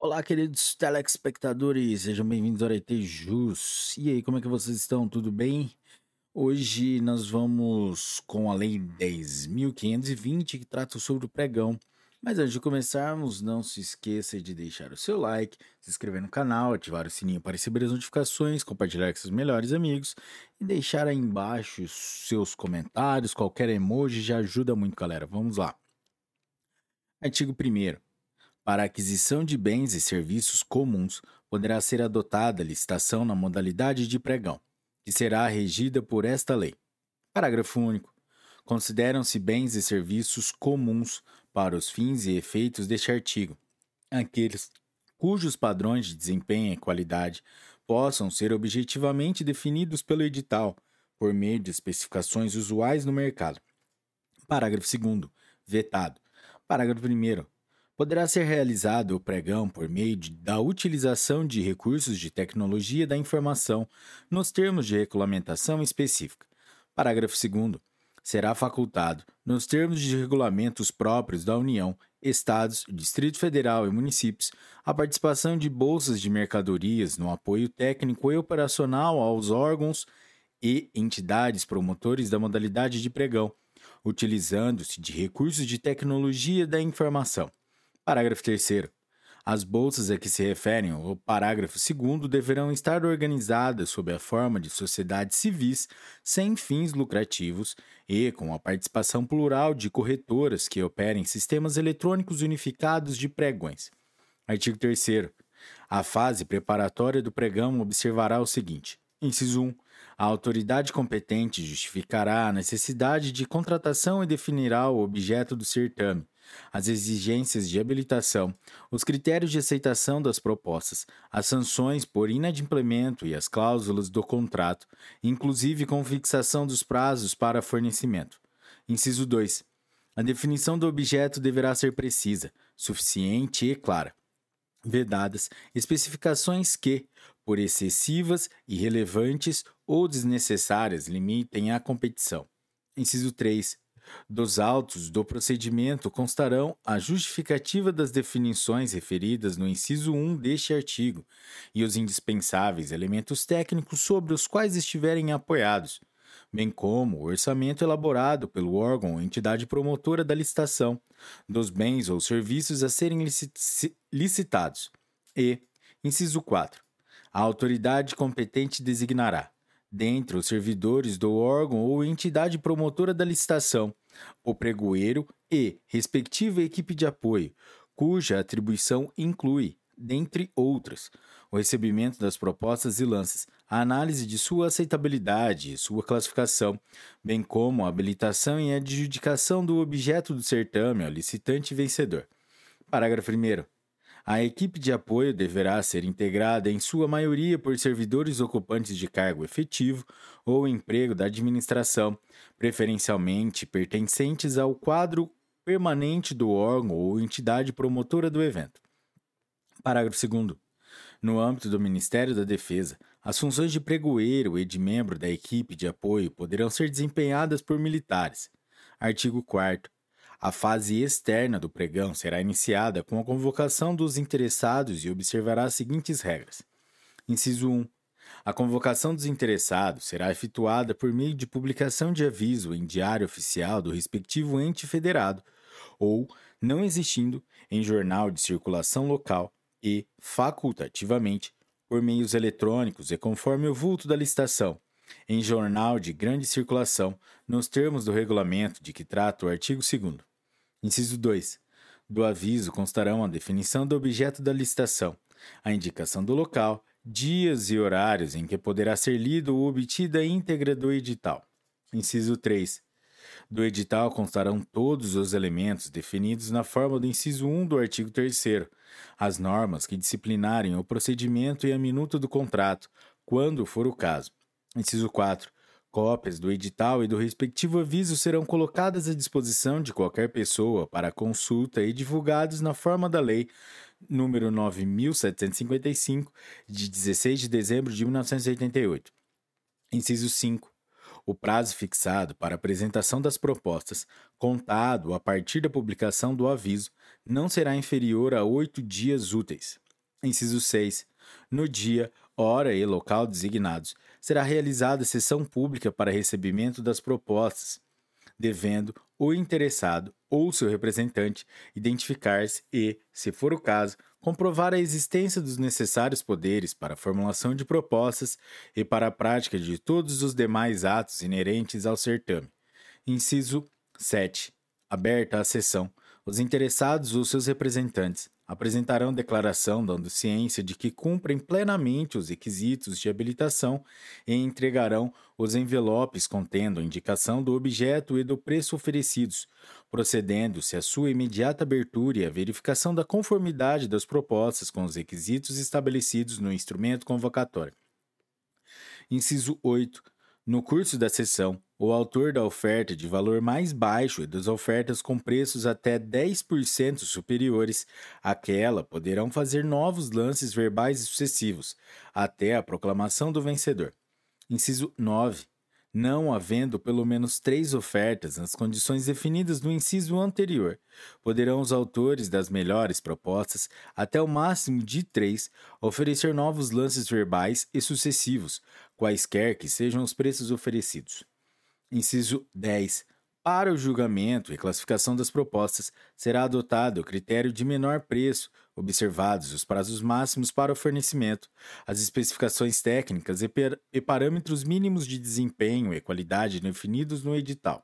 Olá, queridos telespectadores, sejam bem-vindos ao ET Jus. E aí, como é que vocês estão? Tudo bem? Hoje nós vamos com a Lei 10.520, que trata sobre o pregão. Mas antes de começarmos, não se esqueça de deixar o seu like, se inscrever no canal, ativar o sininho para receber as notificações, compartilhar com seus melhores amigos e deixar aí embaixo seus comentários, qualquer emoji já ajuda muito, galera. Vamos lá. Artigo 1 para a aquisição de bens e serviços comuns, poderá ser adotada licitação na modalidade de pregão, que será regida por esta lei. Parágrafo único. Consideram-se bens e serviços comuns para os fins e efeitos deste artigo aqueles cujos padrões de desempenho e qualidade possam ser objetivamente definidos pelo edital, por meio de especificações usuais no mercado. Parágrafo 2. Vetado. Parágrafo 1 poderá ser realizado o pregão por meio de, da utilização de recursos de tecnologia da informação nos termos de regulamentação específica. Parágrafo 2 será facultado, nos termos de regulamentos próprios da União, Estados, Distrito Federal e municípios, a participação de bolsas de mercadorias no apoio técnico e operacional aos órgãos e entidades promotores da modalidade de pregão, utilizando-se de recursos de tecnologia da informação. Parágrafo 3. As bolsas a que se referem o parágrafo 2 deverão estar organizadas sob a forma de sociedades civis sem fins lucrativos e com a participação plural de corretoras que operem sistemas eletrônicos unificados de pregões. Artigo 3. A fase preparatória do pregão observará o seguinte: Inciso 1. A autoridade competente justificará a necessidade de contratação e definirá o objeto do certame as exigências de habilitação, os critérios de aceitação das propostas, as sanções por inadimplemento e as cláusulas do contrato, inclusive com fixação dos prazos para fornecimento. Inciso 2. A definição do objeto deverá ser precisa, suficiente e clara. Vedadas especificações que, por excessivas, irrelevantes ou desnecessárias, limitem a competição. Inciso 3 dos autos do procedimento constarão a justificativa das definições referidas no inciso 1 deste artigo e os indispensáveis elementos técnicos sobre os quais estiverem apoiados, bem como o orçamento elaborado pelo órgão ou entidade promotora da licitação, dos bens ou serviços a serem licitados. E, inciso 4, a autoridade competente designará, dentre os servidores do órgão ou entidade promotora da licitação, o pregoeiro e respectiva equipe de apoio, cuja atribuição inclui, dentre outras, o recebimento das propostas e lances, a análise de sua aceitabilidade e sua classificação, bem como a habilitação e adjudicação do objeto do certame ao licitante vencedor. Parágrafo 1. A equipe de apoio deverá ser integrada, em sua maioria, por servidores ocupantes de cargo efetivo ou emprego da administração, preferencialmente pertencentes ao quadro permanente do órgão ou entidade promotora do evento. Parágrafo 2. No âmbito do Ministério da Defesa, as funções de pregoeiro e de membro da equipe de apoio poderão ser desempenhadas por militares. Artigo 4. A fase externa do pregão será iniciada com a convocação dos interessados e observará as seguintes regras. Inciso 1. A convocação dos interessados será efetuada por meio de publicação de aviso em diário oficial do respectivo ente federado, ou, não existindo, em jornal de circulação local e, facultativamente, por meios eletrônicos e conforme o vulto da licitação, em jornal de grande circulação, nos termos do regulamento de que trata o artigo 2. Inciso 2. Do aviso constarão a definição do objeto da licitação, a indicação do local, dias e horários em que poderá ser lido ou obtida a íntegra do edital. Inciso 3. Do edital constarão todos os elementos definidos na forma do inciso 1 do artigo 3, as normas que disciplinarem o procedimento e a minuta do contrato, quando for o caso. Inciso 4. Cópias do edital e do respectivo aviso serão colocadas à disposição de qualquer pessoa para consulta e divulgados na forma da Lei número 9755, de 16 de dezembro de 1988. Inciso 5. O prazo fixado para apresentação das propostas, contado a partir da publicação do aviso, não será inferior a oito dias úteis. Inciso 6. No dia, hora e local designados, será realizada sessão pública para recebimento das propostas, devendo o interessado ou seu representante identificar-se e, se for o caso, comprovar a existência dos necessários poderes para a formulação de propostas e para a prática de todos os demais atos inerentes ao certame. Inciso 7. Aberta a sessão. Os interessados ou seus representantes apresentarão declaração dando ciência de que cumprem plenamente os requisitos de habilitação e entregarão os envelopes contendo a indicação do objeto e do preço oferecidos, procedendo-se à sua imediata abertura e à verificação da conformidade das propostas com os requisitos estabelecidos no instrumento convocatório. Inciso 8. No curso da sessão, o autor da oferta de valor mais baixo e das ofertas com preços até 10% superiores àquela poderão fazer novos lances verbais sucessivos, até a proclamação do vencedor. Inciso 9. Não havendo pelo menos três ofertas nas condições definidas no inciso anterior, poderão os autores das melhores propostas, até o máximo de três, oferecer novos lances verbais e sucessivos, quaisquer que sejam os preços oferecidos. Inciso 10. Para o julgamento e classificação das propostas, será adotado o critério de menor preço, observados os prazos máximos para o fornecimento, as especificações técnicas e, e parâmetros mínimos de desempenho e qualidade definidos no edital.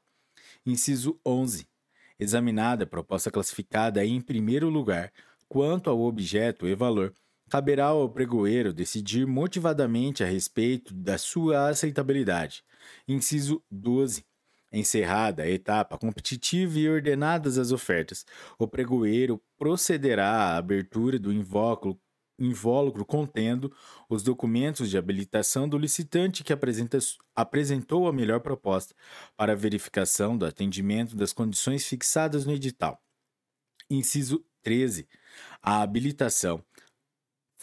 Inciso 11. Examinada a proposta classificada em primeiro lugar, quanto ao objeto e valor, caberá ao pregoeiro decidir motivadamente a respeito da sua aceitabilidade. Inciso 12. Encerrada a etapa competitiva e ordenadas as ofertas, o pregoeiro procederá à abertura do invólucro, invólucro contendo os documentos de habilitação do licitante que apresentou a melhor proposta para verificação do atendimento das condições fixadas no edital. Inciso 13. A habilitação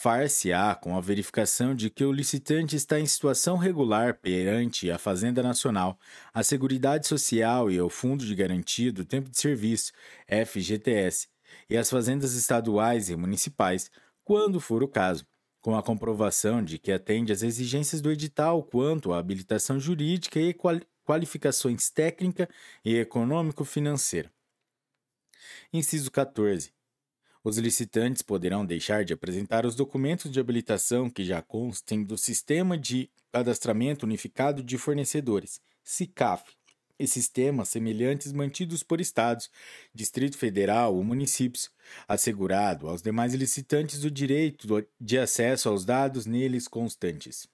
far-se-á com a verificação de que o licitante está em situação regular perante a Fazenda Nacional, a Seguridade Social e o Fundo de Garantia do Tempo de Serviço, FGTS, e as fazendas estaduais e municipais, quando for o caso, com a comprovação de que atende às exigências do edital quanto à habilitação jurídica e qualificações técnica e econômico-financeira. Inciso 14 os licitantes poderão deixar de apresentar os documentos de habilitação que já constem do Sistema de Cadastramento Unificado de Fornecedores, SICAF, e sistemas semelhantes mantidos por estados, Distrito Federal ou municípios, assegurado aos demais licitantes o direito de acesso aos dados neles constantes.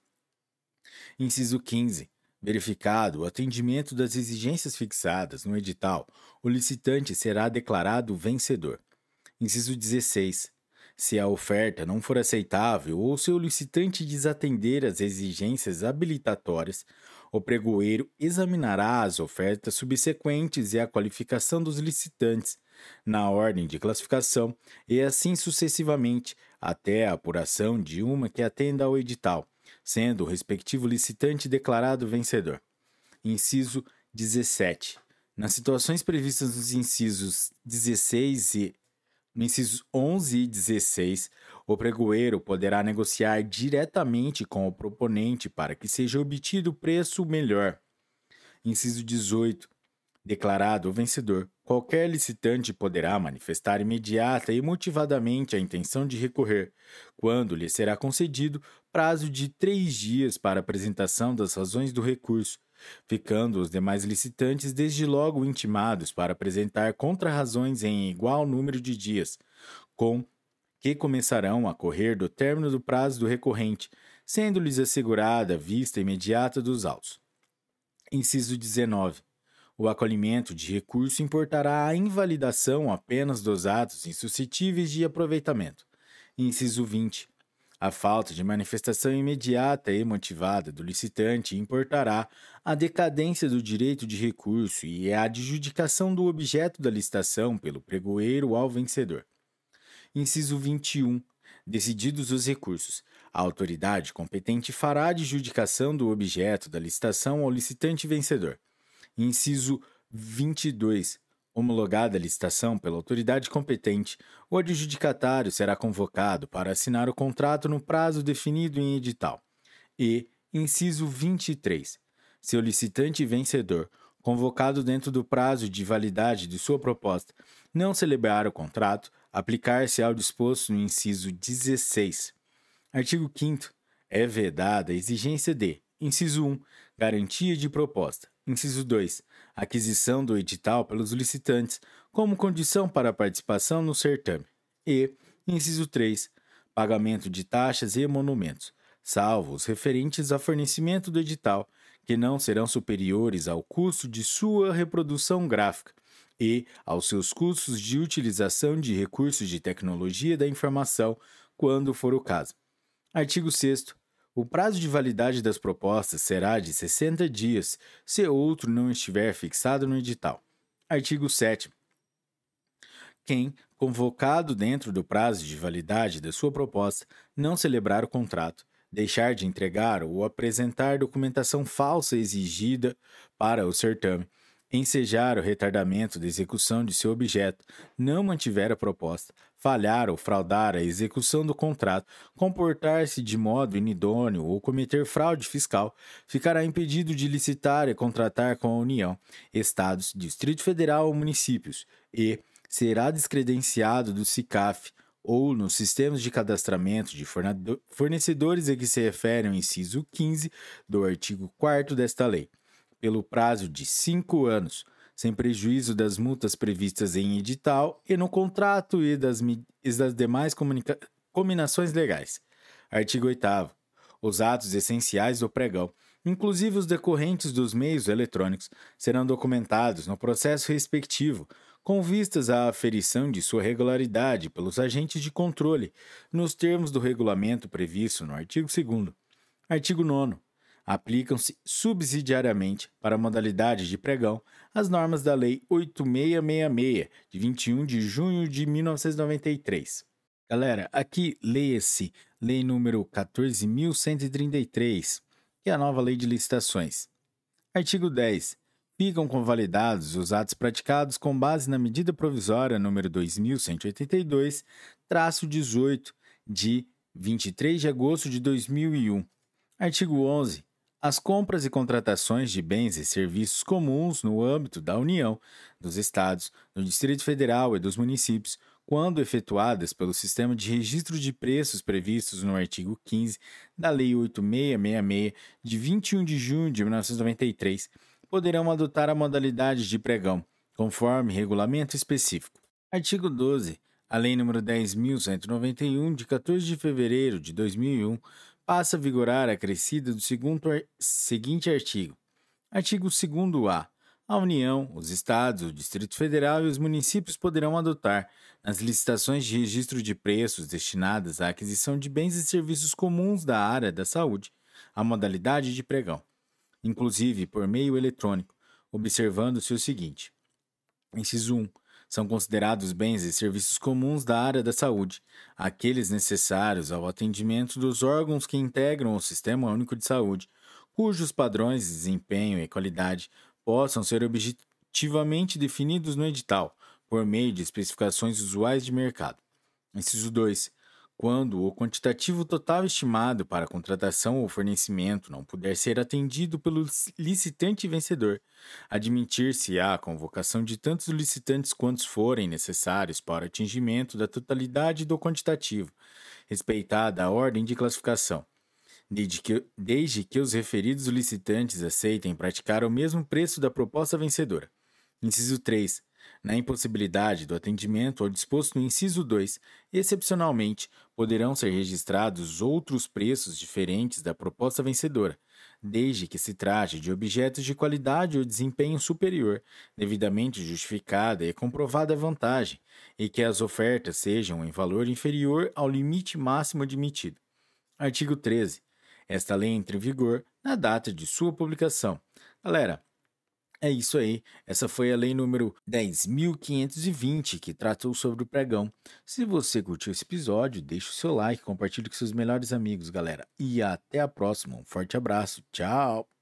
Inciso 15. Verificado o atendimento das exigências fixadas no edital, o licitante será declarado vencedor. Inciso 16. Se a oferta não for aceitável ou se o licitante desatender as exigências habilitatórias, o pregoeiro examinará as ofertas subsequentes e a qualificação dos licitantes, na ordem de classificação, e assim sucessivamente, até a apuração de uma que atenda ao edital, sendo o respectivo licitante declarado vencedor. Inciso 17. Nas situações previstas nos incisos 16 e no incisos 11 e 16, o pregoeiro poderá negociar diretamente com o proponente para que seja obtido o preço melhor. Inciso 18. Declarado o vencedor, qualquer licitante poderá manifestar imediata e motivadamente a intenção de recorrer, quando lhe será concedido prazo de três dias para apresentação das razões do recurso, ficando os demais licitantes desde logo intimados para apresentar contrarrazões em igual número de dias, com que começarão a correr do término do prazo do recorrente, sendo-lhes assegurada a vista imediata dos autos. Inciso 19. O acolhimento de recurso importará a invalidação apenas dos atos insuscetíveis de aproveitamento. Inciso 20. A falta de manifestação imediata e motivada do licitante importará a decadência do direito de recurso e a adjudicação do objeto da licitação pelo pregoeiro ao vencedor. Inciso 21. Decididos os recursos, a autoridade competente fará a adjudicação do objeto da licitação ao licitante vencedor. Inciso 22 Homologada a licitação pela autoridade competente, o adjudicatário será convocado para assinar o contrato no prazo definido em edital. E, inciso 23, se o licitante vencedor, convocado dentro do prazo de validade de sua proposta, não celebrar o contrato, aplicar-se ao disposto no inciso 16. Artigo 5 É vedada a exigência de: inciso 1, garantia de proposta. Inciso 2. Aquisição do edital pelos licitantes como condição para a participação no certame. E, inciso 3. Pagamento de taxas e emolumentos, salvo os referentes a fornecimento do edital, que não serão superiores ao custo de sua reprodução gráfica e aos seus custos de utilização de recursos de tecnologia da informação, quando for o caso. Artigo 6 o prazo de validade das propostas será de 60 dias, se outro não estiver fixado no edital. Artigo 7. Quem, convocado dentro do prazo de validade da sua proposta, não celebrar o contrato, deixar de entregar ou apresentar documentação falsa exigida para o certame, ensejar o retardamento da execução de seu objeto, não mantiver a proposta, falhar ou fraudar a execução do contrato, comportar-se de modo inidôneo ou cometer fraude fiscal, ficará impedido de licitar e contratar com a União, Estados, Distrito Federal ou municípios e será descredenciado do SICAF ou nos sistemas de cadastramento de fornecedores a que se refere o inciso 15 do artigo 4 desta lei pelo prazo de cinco anos, sem prejuízo das multas previstas em edital e no contrato e das, e das demais combinações legais. Artigo 8. Os atos essenciais do pregão, inclusive os decorrentes dos meios eletrônicos, serão documentados no processo respectivo, com vistas à aferição de sua regularidade pelos agentes de controle, nos termos do regulamento previsto no artigo 2. Artigo 9 aplicam-se subsidiariamente para a modalidade de pregão as normas da Lei 8666, de 21 de junho de 1993. Galera, aqui leia-se Lei número 14.133, que é a nova Lei de Licitações. Artigo 10. Ficam convalidados os atos praticados com base na medida provisória número 2182-18 de 23 de agosto de 2001. Artigo 11. As compras e contratações de bens e serviços comuns no âmbito da União, dos Estados, do Distrito Federal e dos municípios, quando efetuadas pelo sistema de registro de preços previstos no artigo 15 da Lei 8666, de 21 de junho de 1993, poderão adotar a modalidade de pregão, conforme regulamento específico. Artigo 12. A Lei nº 10.191, de 14 de fevereiro de 2001, passa a vigorar a crescida do segundo, seguinte artigo. Artigo 2a. A União, os Estados, o Distrito Federal e os municípios poderão adotar, nas licitações de registro de preços destinadas à aquisição de bens e serviços comuns da área da saúde, a modalidade de pregão, inclusive por meio eletrônico, observando-se o seguinte: inciso 1 são considerados bens e serviços comuns da área da saúde, aqueles necessários ao atendimento dos órgãos que integram o Sistema Único de Saúde, cujos padrões de desempenho e qualidade possam ser objetivamente definidos no edital, por meio de especificações usuais de mercado. Inciso 2 quando o quantitativo total estimado para contratação ou fornecimento não puder ser atendido pelo licitante vencedor, admitir-se-á a convocação de tantos licitantes quantos forem necessários para atingimento da totalidade do quantitativo, respeitada a ordem de classificação, desde que, desde que os referidos licitantes aceitem praticar o mesmo preço da proposta vencedora. Inciso 3 na impossibilidade do atendimento ao disposto no inciso 2, excepcionalmente, poderão ser registrados outros preços diferentes da proposta vencedora, desde que se trate de objetos de qualidade ou desempenho superior, devidamente justificada e comprovada a vantagem, e que as ofertas sejam em valor inferior ao limite máximo admitido. Artigo 13. Esta lei entra em vigor na data de sua publicação. Galera, é isso aí. Essa foi a lei número 10.520 que tratou sobre o pregão. Se você curtiu esse episódio, deixe o seu like, compartilhe com seus melhores amigos, galera. E até a próxima. Um forte abraço. Tchau.